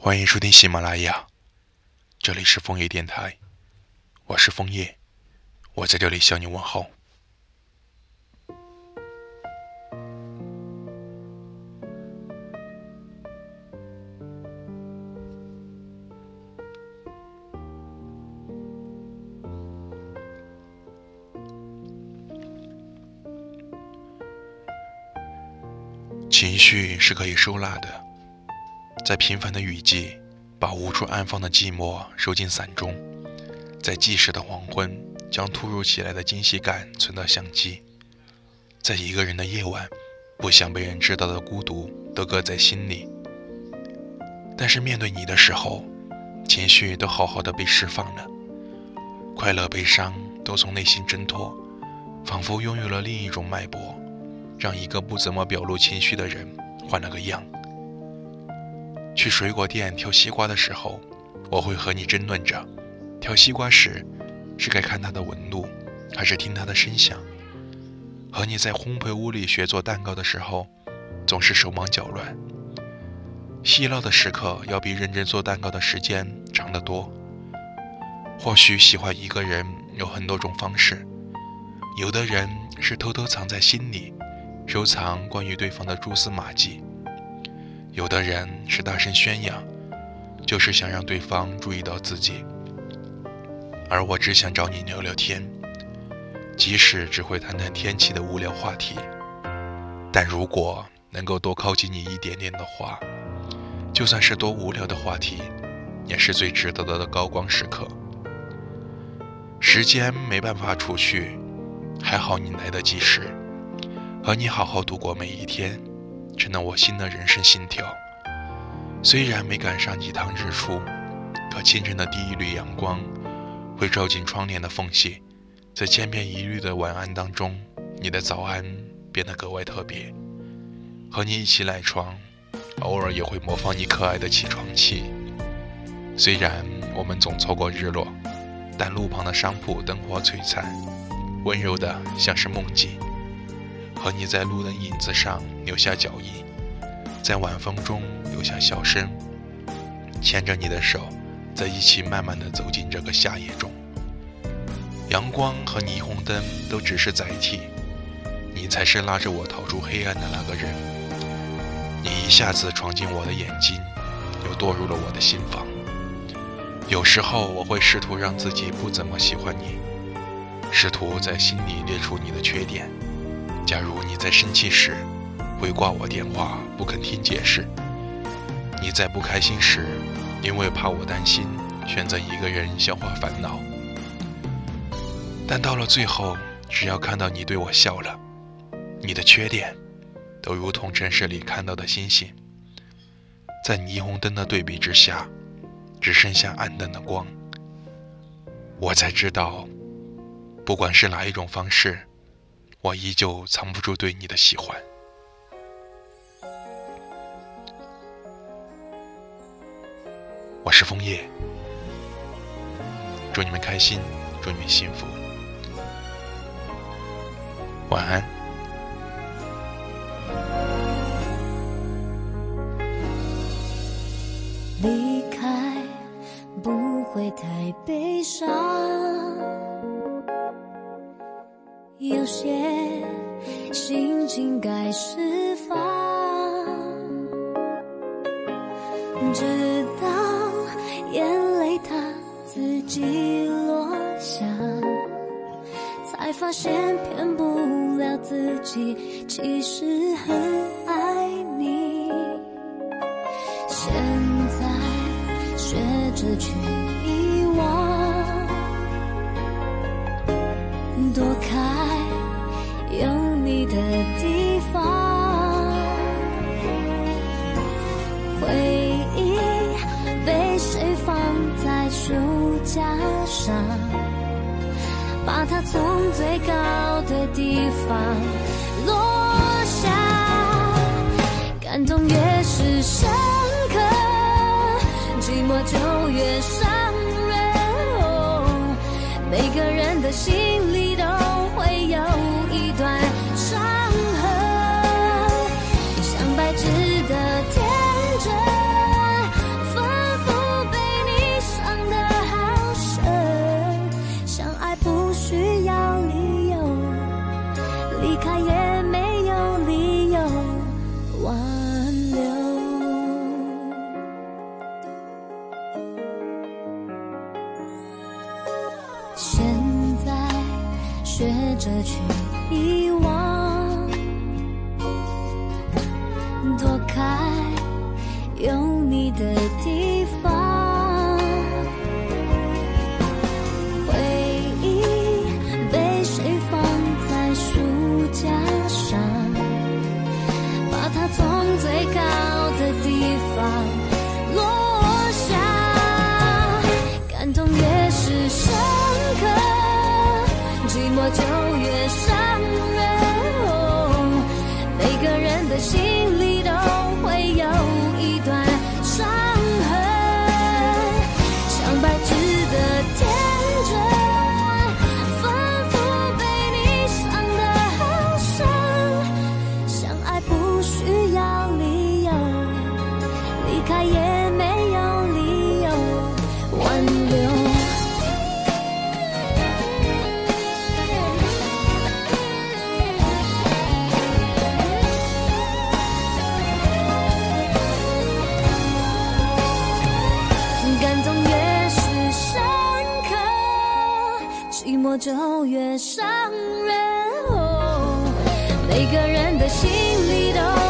欢迎收听喜马拉雅，这里是枫叶电台，我是枫叶，我在这里向你问好。情绪是可以收纳的，在平凡的雨季，把无处安放的寂寞收进伞中，在即时的黄昏，将突如其来的惊喜感存到相机，在一个人的夜晚，不想被人知道的孤独都搁在心里。但是面对你的时候，情绪都好好的被释放了，快乐、悲伤都从内心挣脱，仿佛拥有了另一种脉搏。让一个不怎么表露情绪的人换了个样。去水果店挑西瓜的时候，我会和你争论着：挑西瓜时是该看它的纹路，还是听它的声响？和你在烘焙屋里学做蛋糕的时候，总是手忙脚乱。嬉闹的时刻要比认真做蛋糕的时间长得多。或许喜欢一个人有很多种方式，有的人是偷偷藏在心里。收藏关于对方的蛛丝马迹，有的人是大声宣扬，就是想让对方注意到自己。而我只想找你聊聊天，即使只会谈谈天气的无聊话题，但如果能够多靠近你一点点的话，就算是多无聊的话题，也是最值得的高光时刻。时间没办法储蓄，还好你来得及时。和你好好度过每一天，成了我新的人生信条。虽然没赶上几趟日出，可清晨的第一缕阳光会照进窗帘的缝隙，在千篇一律的晚安当中，你的早安变得格外特别。和你一起赖床，偶尔也会模仿你可爱的起床气。虽然我们总错过日落，但路旁的商铺灯火璀璨，温柔的像是梦境。和你在路灯影子上留下脚印，在晚风中留下笑声，牵着你的手，在一起慢慢的走进这个夏夜中。阳光和霓虹灯都只是载体，你才是拉着我逃出黑暗的那个人。你一下子闯进我的眼睛，又堕入了我的心房。有时候我会试图让自己不怎么喜欢你，试图在心里列出你的缺点。假如你在生气时会挂我电话，不肯听解释；你在不开心时，因为怕我担心，选择一个人消化烦恼。但到了最后，只要看到你对我笑了，你的缺点都如同城市里看到的星星，在霓虹灯的对比之下，只剩下暗淡的光。我才知道，不管是哪一种方式。我依旧藏不住对你的喜欢。我是枫叶，祝你们开心，祝你们幸福，晚安。离开不会太悲伤。有些心情该释放，直到眼泪它自己落下，才发现骗不了自己，其实很爱你。现在学着去遗忘。躲开的地方，回忆被谁放在书架上，把它从最高的地方落下，感动越是深刻，寂寞就越伤人。每个人的心里。着去遗忘。就越伤就越伤人每个人的心里都